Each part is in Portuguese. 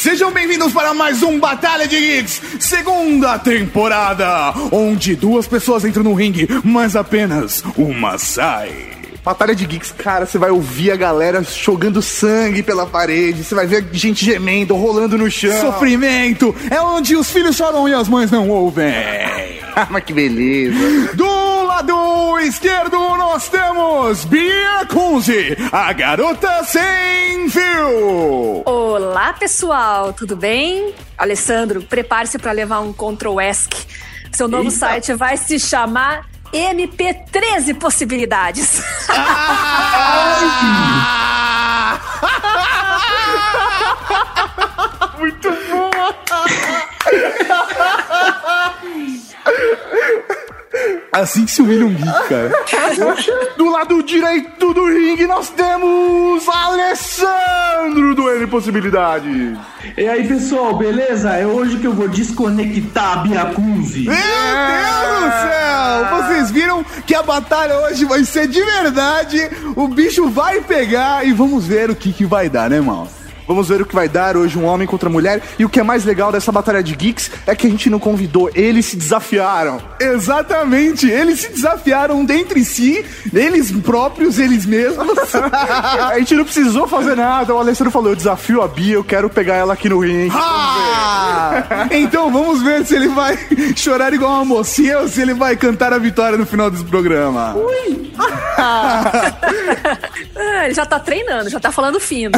Sejam bem-vindos para mais um Batalha de Geeks, segunda temporada, onde duas pessoas entram no ringue, mas apenas uma sai. Batalha de Geeks, cara, você vai ouvir a galera jogando sangue pela parede, você vai ver gente gemendo, rolando no chão. Sofrimento é onde os filhos choram e as mães não ouvem. Mas que beleza. Do lado esquerdo nós temos Bia Kunze, a garota sem fio. Olá, pessoal, tudo bem? Alessandro, prepare-se para levar um Ctrl ESC. Seu novo Eita. site vai se chamar MP13 Possibilidades. Muito bom. Assim que se humilha um geek, cara. Do lado direito do ringue nós temos Alessandro do N Possibilidades. E aí, pessoal, beleza? É hoje que eu vou desconectar a Biacunzi. Meu Deus do céu! Vocês viram que a batalha hoje vai ser de verdade. O bicho vai pegar e vamos ver o que, que vai dar, né, mal? Vamos ver o que vai dar hoje um homem contra mulher. E o que é mais legal dessa batalha de geeks é que a gente não convidou, eles se desafiaram. Exatamente, eles se desafiaram dentre si, eles próprios, eles mesmos. a gente não precisou fazer nada. O Alessandro falou: eu desafio a Bia, eu quero pegar ela aqui no ringue. Ah! Então vamos ver se ele vai chorar igual uma mocinha ou se ele vai cantar a vitória no final desse programa. Ah, ele já tá treinando, já tá falando fino.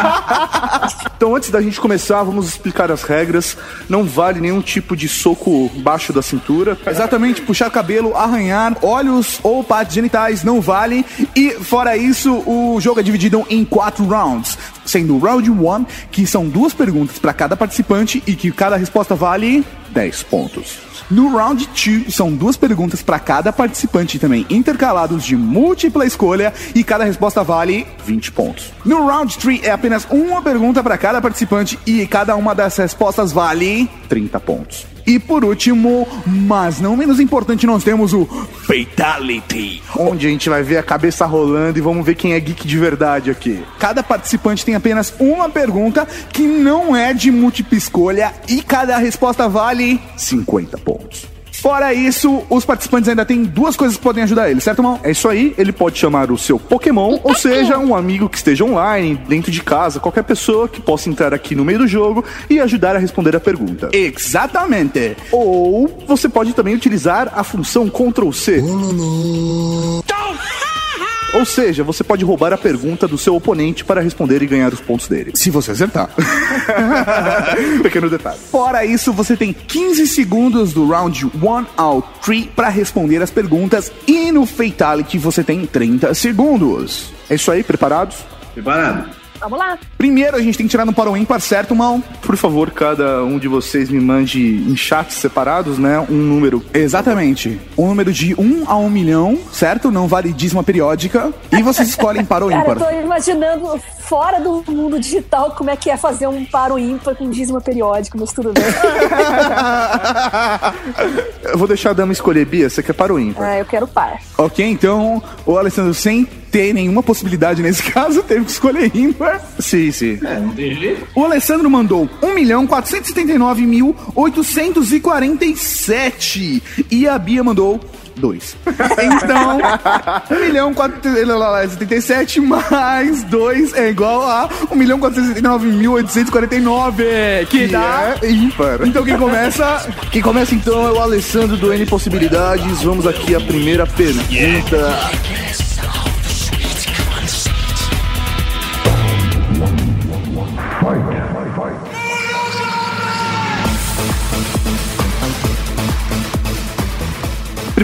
Então, antes da gente começar, vamos explicar as regras. Não vale nenhum tipo de soco baixo da cintura. Exatamente, puxar cabelo, arranhar, olhos ou partes genitais não vale. E fora isso, o jogo é dividido em quatro rounds. Sendo o round 1, que são duas perguntas para cada participante e que cada resposta vale 10 pontos. No round 2, são duas perguntas para cada participante também, intercalados de múltipla escolha e cada resposta vale 20 pontos. No round 3, é apenas uma pergunta para cada participante e cada uma das respostas vale 30 pontos. E por último, mas não menos importante, nós temos o Fatality. Onde a gente vai ver a cabeça rolando e vamos ver quem é geek de verdade aqui. Cada participante tem apenas uma pergunta que não é de múltipla escolha e cada resposta vale 50 pontos. Fora isso, os participantes ainda têm duas coisas que podem ajudar eles, certo, Mal? É isso aí, ele pode chamar o seu Pokémon, ou seja, um amigo que esteja online, dentro de casa, qualquer pessoa que possa entrar aqui no meio do jogo e ajudar a responder a pergunta. Exatamente. Ou você pode também utilizar a função Ctrl C. Ou seja, você pode roubar a pergunta do seu oponente para responder e ganhar os pontos dele. Se você acertar. Pequeno detalhe. Fora isso, você tem 15 segundos do round 1 ao 3 para responder as perguntas e no Fatality você tem 30 segundos. É isso aí, preparados? Preparado? Vamos lá. Primeiro a gente tem que tirar no para o ímpar, certo, Mal? Por favor, cada um de vocês me mande em chats separados, né? Um número. Exatamente. Um número de 1 a 1 milhão, certo? Não vale dízima periódica. E vocês escolhem para o Cara, eu ímpar. tô imaginando fora do mundo digital como é que é fazer um paro ímpar com dízimo periódico, mas tudo bem. Eu vou deixar a dama escolher, Bia. Você quer para o ímpar? ah, eu quero par. Ok, então o Alessandro, sem ter nenhuma possibilidade nesse caso, teve que escolher ímpar. Sim, sim. É, não tem jeito. O Alessandro mandou 1.479.847 e a Bia mandou 2. Então, 1.477 mais 2 é igual a 1.479.849, que dá... é ímpar. Então quem começa... Quem começa então é o Alessandro do N Possibilidades. Vamos aqui à primeira pergunta.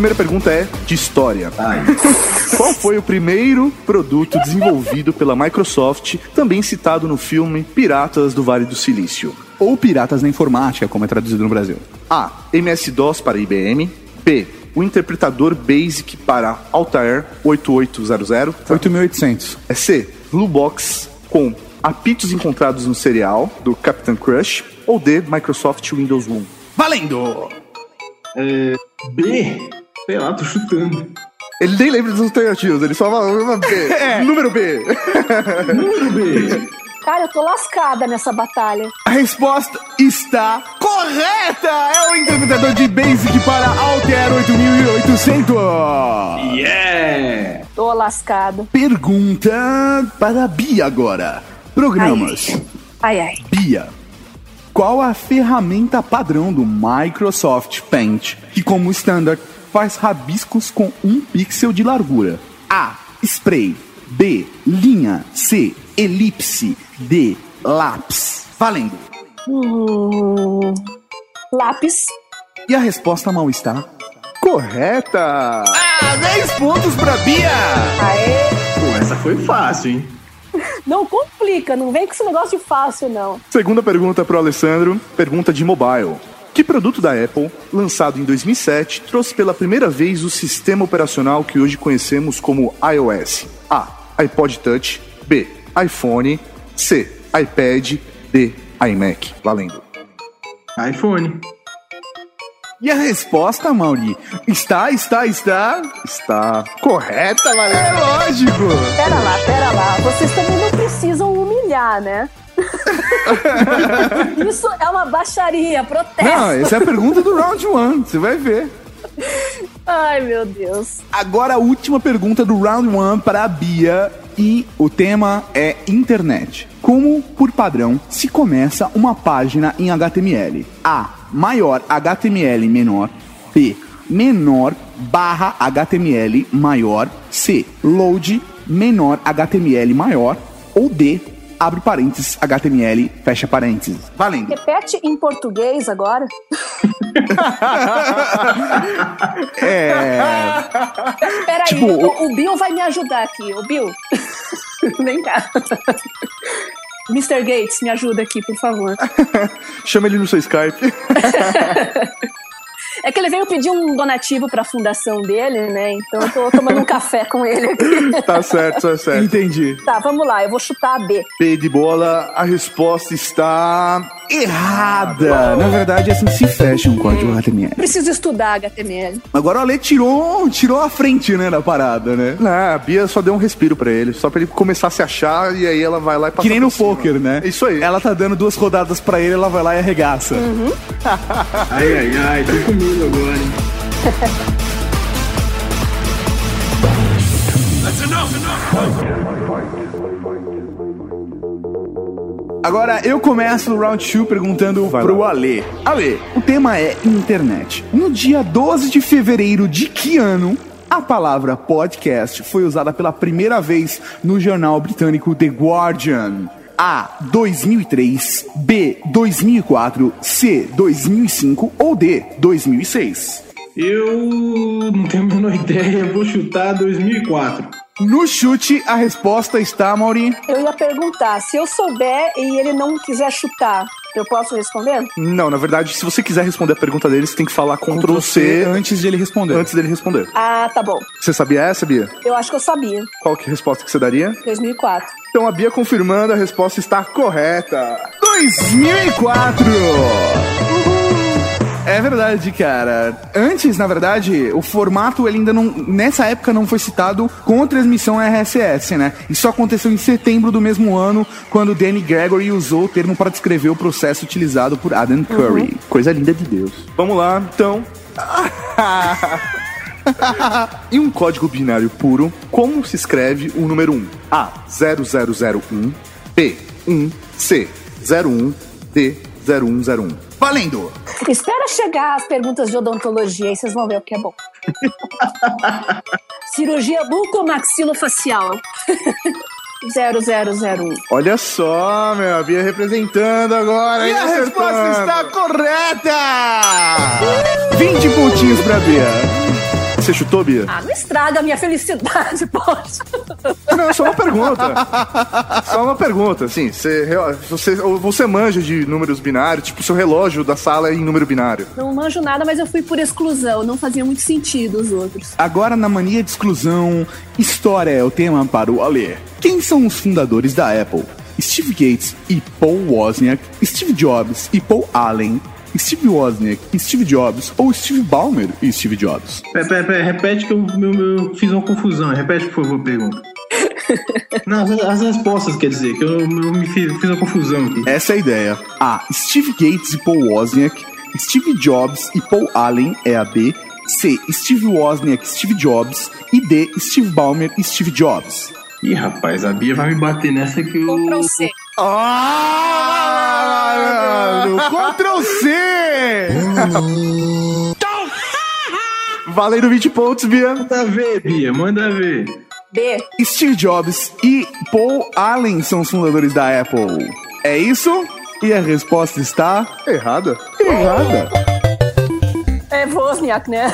Primeira pergunta é de história. Ai, Qual foi o primeiro produto desenvolvido pela Microsoft, também citado no filme Piratas do Vale do Silício? Ou Piratas na Informática, como é traduzido no Brasil. A. MS-DOS para IBM. B. O interpretador BASIC para Altair 8800. 8.800. É C. Blue Box com apitos encontrados no cereal do Captain Crush. Ou D. Microsoft Windows 1. Valendo! é, B? Sei lá, tô chutando. Ele nem lembra dos alternativos, ele só fala B. É. Número B. Número B. Cara, eu tô lascada nessa batalha. A resposta está correta! É o interpretador de Basic para Alter 8800. Yeah! Tô lascada. Pergunta para a Bia agora. Programas. Ai, ai. Bia. Qual a ferramenta padrão do Microsoft Paint que, como standard, faz rabiscos com um pixel de largura? A. Spray. B. Linha. C. Elipse. D. Lápis. Valendo. Hum, lápis. E a resposta mal está? Correta! Ah, 10 pontos pra Bia! Aê. Pô, essa foi fácil, hein? Não complica, não vem com esse negócio de fácil, não. Segunda pergunta pro Alessandro, pergunta de mobile. Que produto da Apple, lançado em 2007, trouxe pela primeira vez o sistema operacional que hoje conhecemos como iOS? A. iPod Touch. B. iPhone. C. iPad. D. iMac. Valendo. iPhone. E a resposta, Mauri? Está, está, está. Está correta, É valendo. lógico! Pera lá, pera lá. Vocês também não precisam humilhar, né? Isso é uma baixaria, protesto. Não, essa é a pergunta do round one, você vai ver. Ai, meu Deus. Agora a última pergunta do round one para a Bia e o tema é internet. Como, por padrão, se começa uma página em HTML? A. Maior HTML menor. B. Menor barra HTML maior. C. Load menor HTML maior. Ou D. Abre parênteses HTML, fecha parênteses. Valendo. Repete em português agora. É. Peraí, Tipo, o, o Bill vai me ajudar aqui. O Bill, vem cá. Mr. Gates, me ajuda aqui, por favor. Chama ele no seu Skype. É que ele veio pedir um donativo pra fundação dele, né? Então eu tô tomando um café com ele aqui. tá certo, tá certo. Entendi. Tá, vamos lá, eu vou chutar a B. P de bola, a resposta está Errada! Na verdade, assim se fecha um código HTML. Preciso estudar HTML. Agora o Ale tirou, tirou a frente, né, da parada, né? Não, a Bia só deu um respiro pra ele, só pra ele começar a se achar e aí ela vai lá e passa Que nem no poker, né? Isso aí. Ela tá dando duas rodadas pra ele, ela vai lá e arregaça. Ai, ai, ai, tô com medo agora, hein? Agora eu começo o round 2 perguntando Vai pro lá. Ale. Ale, o tema é internet. No dia 12 de fevereiro de que ano a palavra podcast foi usada pela primeira vez no jornal britânico The Guardian? A. 2003, B. 2004, C. 2005 ou D. 2006? Eu não tenho a menor ideia, vou chutar 2004. No chute, a resposta está, Mauri. Eu ia perguntar, se eu souber e ele não quiser chutar, eu posso responder? Não, na verdade, se você quiser responder a pergunta dele, você tem que falar Ctrl C antes de ele responder. antes dele responder. Ah, tá bom. Você sabia essa, Bia? Eu acho que eu sabia. Qual que é a resposta que você daria? 2004. Então a Bia confirmando, a resposta está correta. 2004! É verdade, cara. Antes, na verdade, o formato ele ainda não. Nessa época não foi citado com a transmissão RSS, né? Isso aconteceu em setembro do mesmo ano, quando Danny Gregory usou o termo para descrever o processo utilizado por Adam Curry. Coisa linda de Deus. Vamos lá, então. em um código binário puro, como se escreve o número 1? A. 0001. B. 1. C. 01. D. 0101. Valendo! Espera chegar as perguntas de odontologia aí vocês vão ver o que é bom. Cirurgia bucomaxilofacial. 0001. Olha só, meu, a Bia representando agora. E a resposta está correta! 20 pontinhos pra Bia. Você chutou, Bia? Ah, não estraga a minha felicidade, poxa. Não, só uma pergunta. só uma pergunta, assim. Você, você, você manja de números binários, tipo, seu relógio da sala é em número binário. Não manjo nada, mas eu fui por exclusão. Não fazia muito sentido os outros. Agora, na mania de exclusão, história é o tema para o Alê. Quem são os fundadores da Apple? Steve Gates e Paul Wozniak, Steve Jobs e Paul Allen, Steve Wozniak e Steve Jobs ou Steve Ballmer e Steve Jobs? Pera, pera, pera, repete que eu, eu, eu fiz uma confusão. Repete, por favor, a pergunta. Não, as, as respostas, quer dizer, que eu, eu me fiz, fiz uma confusão aqui. Essa é a ideia. A. Steve Gates e Paul Wozniak. Steve Jobs e Paul Allen é a B. C. Steve Wozniak e Steve Jobs. E D. Steve Ballmer e Steve Jobs. Ih, rapaz, a Bia vai me bater nessa que eu. Ctrl C. Ah, mano, Ctrl C! Valendo 20 pontos, Bia. Manda ver, Bia, manda ver. B. Steve Jobs e Paul Allen são os fundadores da Apple. É isso? E a resposta está Errada? errada. É Wozniak, né?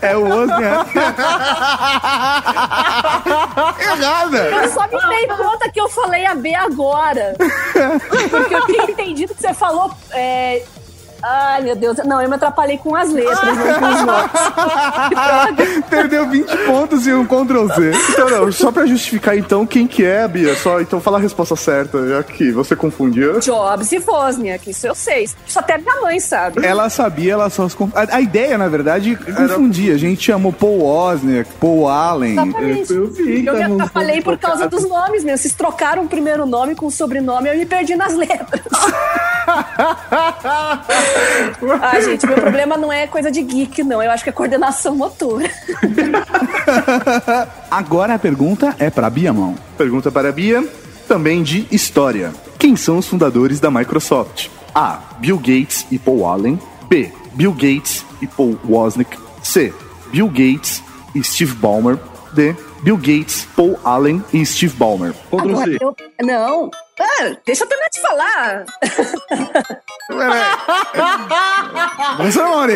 É o Wozniak. errada. Eu só me dei conta que eu falei a B agora. Porque eu tinha entendido que você falou. é, Ai, meu Deus. Não, eu me atrapalhei com as letras, não com os nomes. Perdeu 20 pontos e um Ctrl C. Então, não, só pra justificar então quem que é, Bia, só então fala a resposta certa, já que você confundiu. Jobs e Wozniak, isso eu sei. Isso até minha mãe sabe. Ela sabia, ela só conf... a, a ideia, na verdade, confundia. A gente chamou Paul Wozniak, Paul Allen. Exatamente. Eu vi, Eu tá me no- atrapalhei por causa dos nomes mesmo. Vocês trocaram o primeiro nome com o sobrenome, eu me perdi nas letras. ah, gente, meu problema não é coisa de geek, não. Eu acho que é coordenação motora. Agora a pergunta é pra Biamão. Pergunta para a Bia, também de história. Quem são os fundadores da Microsoft? A. Bill Gates e Paul Allen. B. Bill Gates e Paul Wozniak. C. Bill Gates e Steve Ballmer. D. Bill Gates, Paul Allen e Steve Ballmer. Ctrl C. eu... Não. Ah, deixa eu terminar de falar. Vamos Mori.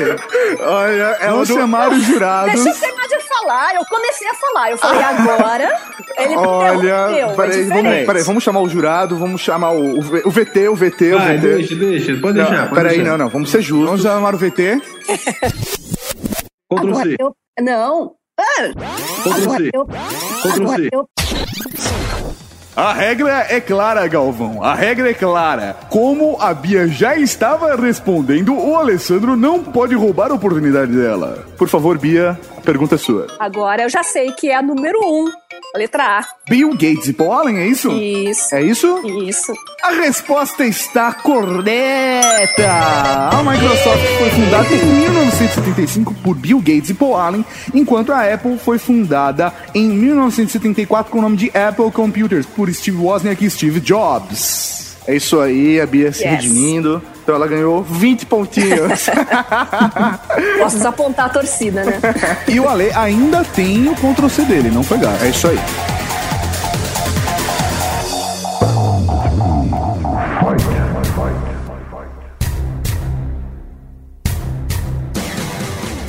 Olha, é Vamos chamar os jurados. Deixa eu terminar de falar. Eu comecei a falar. Eu falei agora. Ele Olha, interrompeu. peraí, é vamos, peraí, vamos chamar o jurado, vamos chamar o, o, o VT, o VT, o Vai, VT. deixa, deixa, pode Não, deixar. pode peraí, deixar. não, não, vamos ser Vamos justos. chamar o VT. Ctrl C. eu... Não. A regra é clara, Galvão. A regra é clara. Como a Bia já estava respondendo, o Alessandro não pode roubar a oportunidade dela. Por favor, Bia, pergunta é sua. Agora eu já sei que é a número um. A letra A. Bill Gates e Paul Allen, é isso? Isso. É isso? Isso. A resposta está correta! A Microsoft foi fundada em 1975 por Bill Gates e Paul Allen, enquanto a Apple foi fundada em 1974 com o nome de Apple Computers por Steve Wozniak e Steve Jobs. É isso aí, a Bia se Yes. redimindo. Então ela ganhou 20 pontinhos. Posso desapontar a torcida, né? E o Ale ainda tem o Ctrl C dele, não foi é isso aí.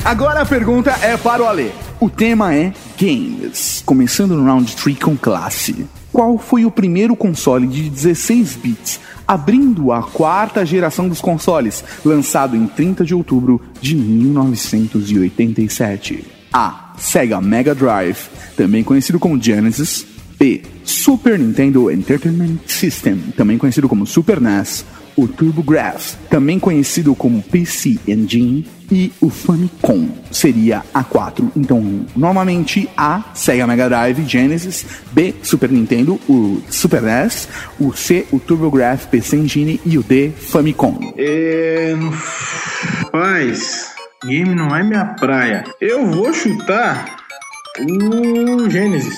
Agora a pergunta é para o Ale. O tema é games. Começando no round 3 com classe. Qual foi o primeiro console de 16 bits, abrindo a quarta geração dos consoles, lançado em 30 de outubro de 1987? A. Sega Mega Drive, também conhecido como Genesis. B. Super Nintendo Entertainment System, também conhecido como Super NES o TurboGrafx, também conhecido como PC Engine, e o Famicom seria a 4. Então, normalmente A, Sega Mega Drive Genesis, B, Super Nintendo, o Super NES, o C, o TurboGrafx PC Engine e o D, Famicom. É. Rapaz, game não é minha praia. Eu vou chutar o Gênesis.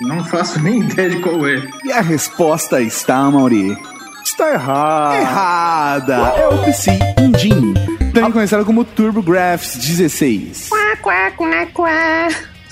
Não faço nem ideia de qual é. E a resposta está, Mauri. Está errado. Errada! É o PC Engine, também conhecido como TurboGrafx 16.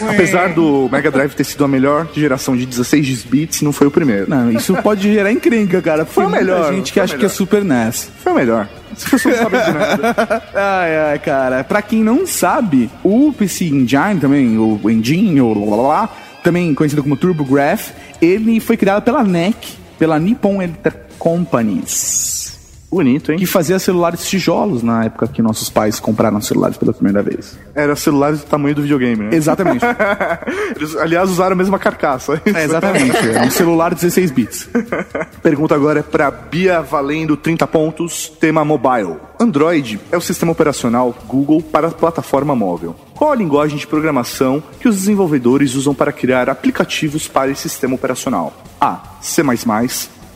Apesar do Mega Drive ter sido a melhor geração de 16 bits, não foi o primeiro. Não, isso pode gerar encrenca, cara. porque Foi o muita melhor, gente que acha que é melhor. Super NES. Foi o melhor. As pessoas não sabem de nada. Ai, ai, cara. Pra quem não sabe, o PC Engine também, o Engine, o lá, lá, lá, também conhecido como TurboGrafx, ele foi criado pela NEC, pela Nippon Electric Companies. Bonito, hein? Que fazia celulares tijolos na época que nossos pais compraram celulares pela primeira vez. Era celulares do tamanho do videogame, né? Exatamente. Eles, aliás, usaram a mesma carcaça. É, exatamente. É um celular 16 bits. Pergunta agora é pra Bia valendo 30 pontos, tema mobile. Android é o sistema operacional Google para a plataforma móvel. Qual a linguagem de programação que os desenvolvedores usam para criar aplicativos para esse sistema operacional? A. C++,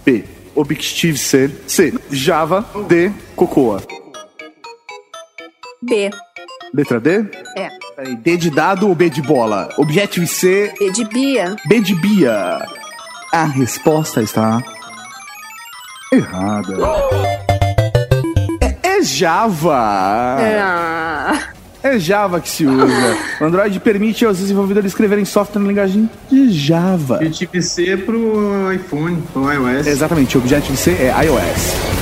B. Objective-C, C. Java, D. Cocoa. B. Letra D? É. Peraí, D de dado ou B de bola? Objective-C, B de Bia. B de Bia. A resposta está errada. É, é Java. Ah. É Java que se usa. O Android permite aos desenvolvedores escreverem software na linguagem de Java. Objective C pro iPhone, pro iOS. Exatamente, o Objective-C é iOS.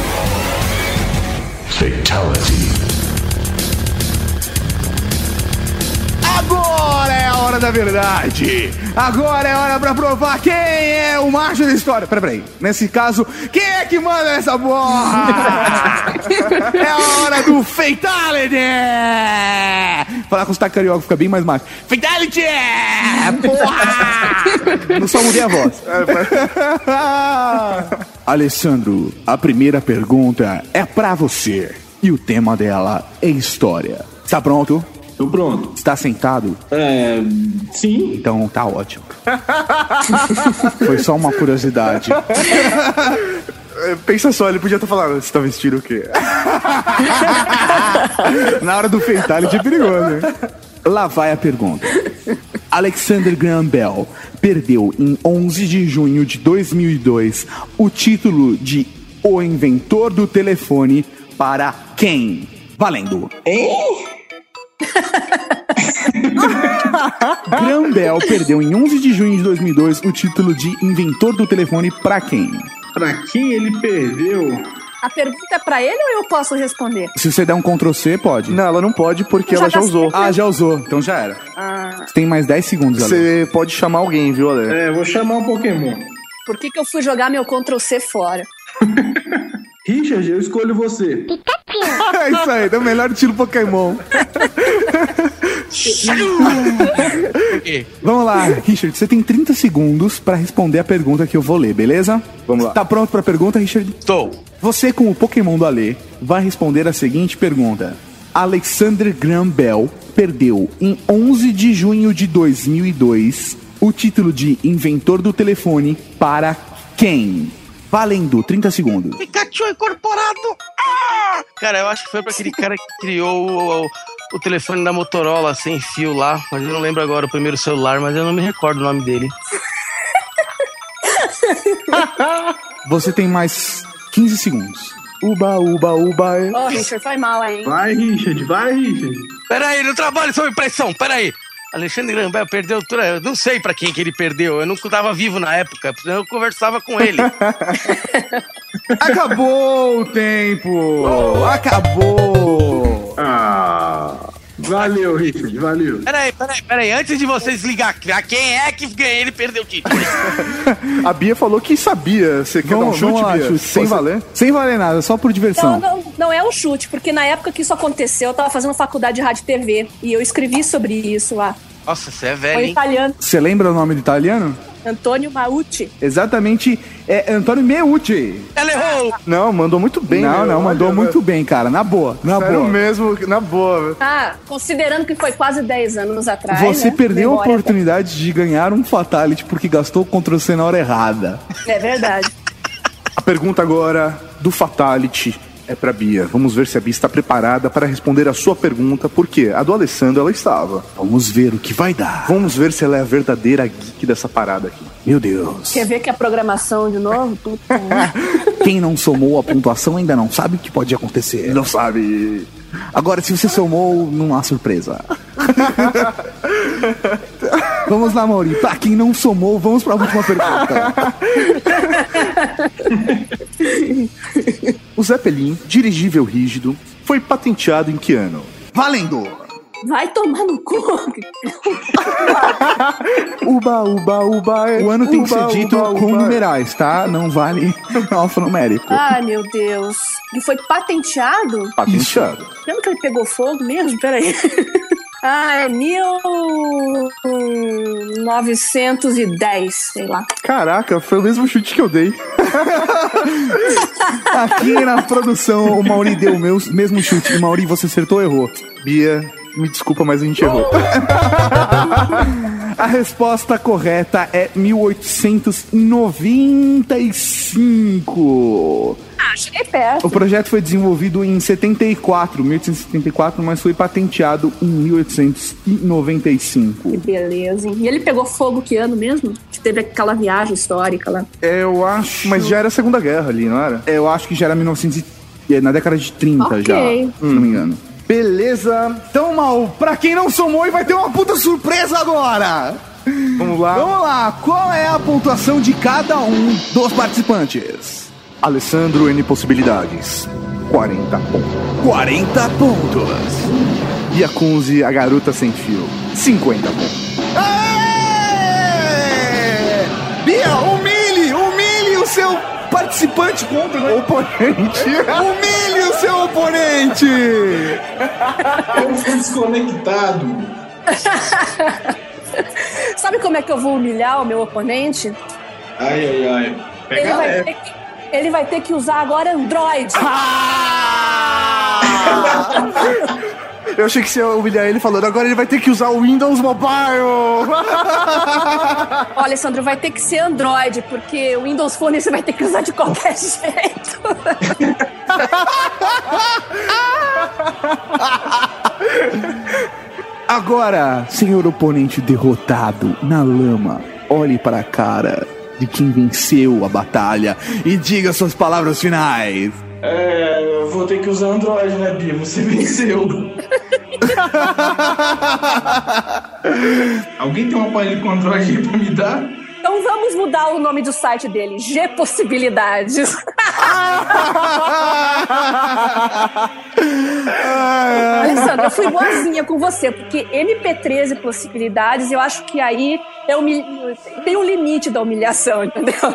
Agora é a hora da verdade. Agora é a hora pra provar quem é o macho da história. Peraí, peraí. Nesse caso, quem é que manda essa porra? é a hora do Fatality! Falar com os carioca fica bem mais macho. Fatality! Porra! Não só mudei a voz. Alessandro, a primeira pergunta é pra você. E o tema dela é história. Está pronto? Tô pronto. Está sentado? É. Sim. Então tá ótimo. Foi só uma curiosidade. É, Pensa só, ele podia estar falando, você tá vestindo o quê? Na hora do fatality é perigoso. hein? Lá vai a pergunta. Alexander Graham Bell perdeu em 11 de junho de 2002 o título de O Inventor do Telefone para quem? Valendo. Graham Bell perdeu em 11 de junho de 2002 o título de Inventor do Telefone para quem? Pra quem ele perdeu? A pergunta é pra ele ou eu posso responder? Se você der um Ctrl C, pode. Não, ela não pode porque Já ela já tá usou. Ah, já usou. Então já era. Ah, Você tem mais 10 segundos. Você pode chamar alguém, viu, Ale? É, vou chamar um Pokémon. por que, que eu fui jogar meu Ctrl C fora? Richard, eu escolho você. É isso aí, é o melhor estilo Pokémon. Vamos lá, Richard, você tem 30 segundos pra responder a pergunta que eu vou ler, beleza? Vamos lá. Tá pronto pra pergunta, Richard? Estou. Você, com o Pokémon do Alê, vai responder a seguinte pergunta. Alexander Graham Bell perdeu em 11 de junho de 2002 o título de inventor do telefone para quem? Valendo, 30 segundos. Pikachu incorporado! Cara, eu acho que foi pra aquele cara que criou o, o- o telefone da Motorola sem fio lá, mas eu não lembro agora o primeiro celular, mas eu não me recordo o nome dele. Você tem mais 15 segundos. Uba, uba, uba. Ô, Richard, foi mal, hein? Vai, Richard, vai, Richard. Pera aí, não trabalho sob pressão, pera aí. Alexandre Graham Bell perdeu tudo. Eu não sei pra quem que ele perdeu. Eu não estava vivo na época, eu conversava com ele. Acabou o tempo! Acabou! Ah. Valeu, Richard, valeu. Peraí, peraí, peraí. Antes de vocês ligar, a quem é que ele perdeu o título? A Bia falou que sabia. Você quer dar um chute, lá, Bia? chute. Sem Você- valer? Sem valer nada, só por Não, diversão. não, não é um chute, porque na época que isso aconteceu, eu tava fazendo faculdade de rádio e TV. E eu escrevi sobre isso lá. Nossa, você é Foi velho, hein? italiano, Você lembra o nome do italiano? Antônio Maucci. Exatamente, é Antônio Meucci. Ela errou! Não, mandou muito bem. não, meu. não, mandou Olha, muito bem, cara. Na boa, na Sério boa. mesmo, na boa. Ah, considerando que foi quase 10 anos atrás. Você né? perdeu a Memória oportunidade de ganhar um Fatality porque gastou o Ctrl C na hora errada. É verdade. A pergunta agora do Fatality é pra Bia. Vamos ver se a Bia está preparada para responder a sua pergunta, porque a do Alessandro ela estava. Vamos ver o que vai dar. Vamos ver se ela é a verdadeira geek dessa parada aqui. Meu Deus. Quer ver que a programação de novo? Quem não somou a pontuação ainda não sabe o que pode acontecer. Não sabe. Agora, se você somou, não há surpresa. vamos lá, Mauri. Pra quem não somou, vamos pra última pergunta. O Zeppelin, dirigível rígido, foi patenteado em que ano? Valendo! Vai tomar no cu. Uba, uba, uba. O ano tem que ser dito uba, com uba. numerais, tá? Não vale. alfanumérico. Ai, meu Deus. E foi patenteado? Patenteado. Lembra que ele pegou fogo mesmo? Peraí. Ah, é 1910, sei lá. Caraca, foi o mesmo chute que eu dei. Aqui na produção, o Mauri deu o meu mesmo chute. E Mauri, você acertou ou errou? Bia, me desculpa, mas a gente errou. A resposta correta é 1895. Ah, cheguei perto. O projeto foi desenvolvido em 74, 1874, mas foi patenteado em 1895. Que beleza, hein? E ele pegou fogo que ano mesmo? Que teve aquela viagem histórica lá. Eu acho. Mas já era a Segunda Guerra ali, não era? Eu acho que já era 1900 e- é, na década de 30 Ok. já, se não me engano. Beleza. Então, Mal, pra quem não somou, vai ter uma puta surpresa agora. Vamos lá. Vamos lá, qual é a pontuação de cada um dos participantes? Alessandro N Possibilidades. 40 pontos. 40 pontos. Bia Kunze, a garota sem fio. 50 pontos. Aê! Participante contra né? Oponente. Humilhe o seu oponente! Eu fui desconectado. Sabe como é que eu vou humilhar o meu oponente? Ai, ai, ai. Ele Pega vai, leve. ter que, ele vai ter que usar agora Android. Eu achei que você ia humilhar ele falando, agora ele vai ter que usar o Windows Mobile. Ó, Alessandro, vai ter que ser Android, porque o Windows Phone você vai ter que usar de qualquer jeito. Agora, senhor oponente derrotado na lama, olhe para a cara de quem venceu a batalha e diga suas palavras finais. É, eu vou ter que usar Android, né, Bia? Você venceu. Alguém tem um aparelho com Android aí pra me dar? Então vamos mudar o nome do site dele, G Possibilidades. Alessandro, eu fui boazinha com você, porque MP13 possibilidades, eu acho que aí é humil... tem um limite da humilhação, entendeu?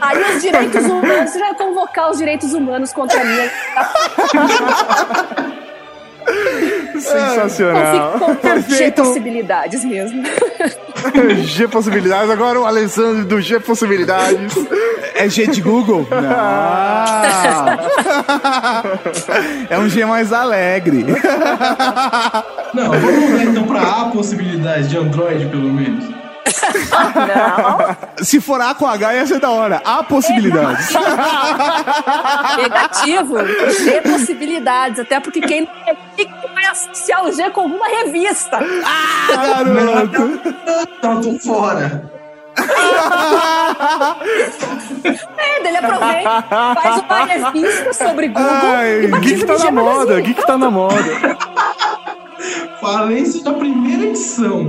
aí os direitos humanos, você vai convocar os direitos humanos contra mim. Então Sensacional. Perfeito. possibilidades mesmo. G Possibilidades, agora o Alessandro do G Possibilidades. É G de Google? Não. É um G mais alegre. Não, vamos mudar então pra A possibilidade de Android, pelo menos. Não. Se for A com H, ia ser da hora. Há possibilidades. Negativo. G possibilidades. Até porque quem não é associar o G com alguma revista. Garoto. Então, tô fora. É, dele aproveita, faz uma revista sobre Google Ai, e batiza Geek tá na moda, Magazine. Geek tá na moda. Falência da primeira edição.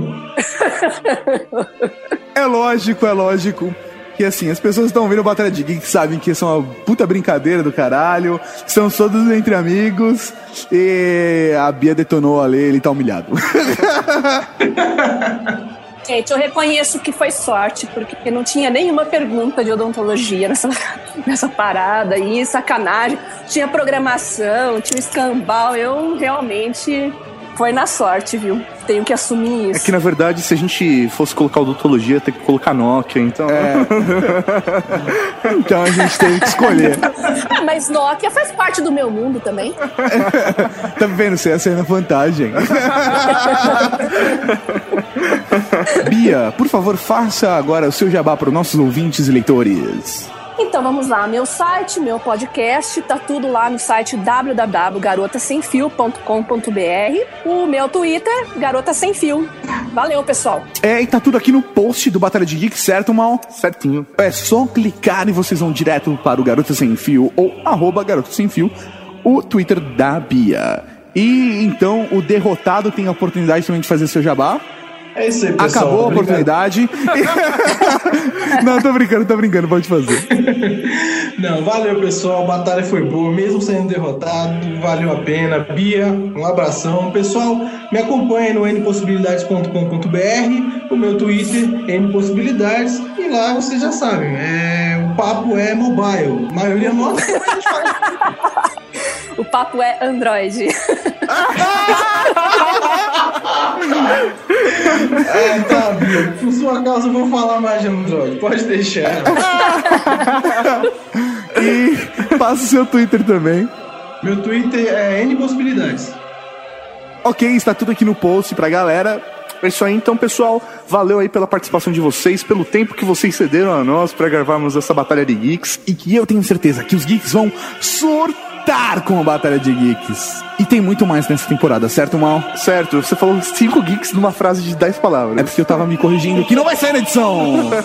É lógico, é lógico. Que assim, as pessoas estão vendo Batalha de Geek sabem que isso é uma puta brincadeira do caralho. São todos entre amigos. E a Bia detonou ali, ele tá humilhado. Gente, eu reconheço que foi sorte, porque não tinha nenhuma pergunta de odontologia nessa, nessa parada aí, sacanagem. Tinha programação, tinha escambau. Eu realmente foi na sorte, viu? Tenho que assumir É isso. que na verdade, se a gente fosse colocar odontologia, tem que colocar Nokia, então. Então a gente teve que escolher. Ah, mas Nokia faz parte do meu mundo também. Tá vendo? Você ia sair na vantagem. Bia, por favor, faça agora o seu jabá para os nossos ouvintes e leitores. Então vamos lá, meu site, meu podcast, tá tudo lá no site www.garotasemfio.com.br. O meu Twitter, Garota Sem Fio. Valeu, pessoal. É, e tá tudo aqui no post do Batalha de Geek, certo, Mal? Certinho. É só clicar e vocês vão direto para o Garota Sem Fio ou arroba Garota Sem Fio, o Twitter da Bia. E então o derrotado tem a oportunidade também de fazer seu jabá. É isso aí, pessoal. Acabou a oportunidade. Não, tô brincando, tô brincando, pode fazer. Não, valeu, pessoal. A batalha foi boa, mesmo sendo derrotado, valeu a pena. Bia, um abração. Pessoal, me acompanhe no npossibilidades.com.br, o meu Twitter, npossibilidades, e lá vocês já sabem, é, o papo é mobile. A maioria nossa, mas a gente faz. O papo é Android. Ah, tá. Por sua causa, eu vou falar mais de Android. Pode deixar. E passa o seu Twitter também. Meu Twitter é npossibilidades. Ok, está tudo aqui no post pra galera. É isso aí, então, pessoal. Valeu aí pela participação de vocês, pelo tempo que vocês cederam a nós pra gravarmos essa batalha de geeks. E que eu tenho certeza que os geeks vão surtar com a Batalha de Geeks. E tem muito mais nessa temporada, certo, Mal? Certo, você falou cinco geeks numa frase de 10 palavras. É porque eu tava me corrigindo que não vai sair na edição.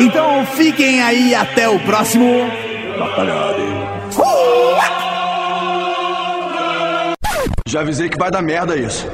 Então fiquem aí até o próximo. Batalha de Já avisei que vai dar merda isso.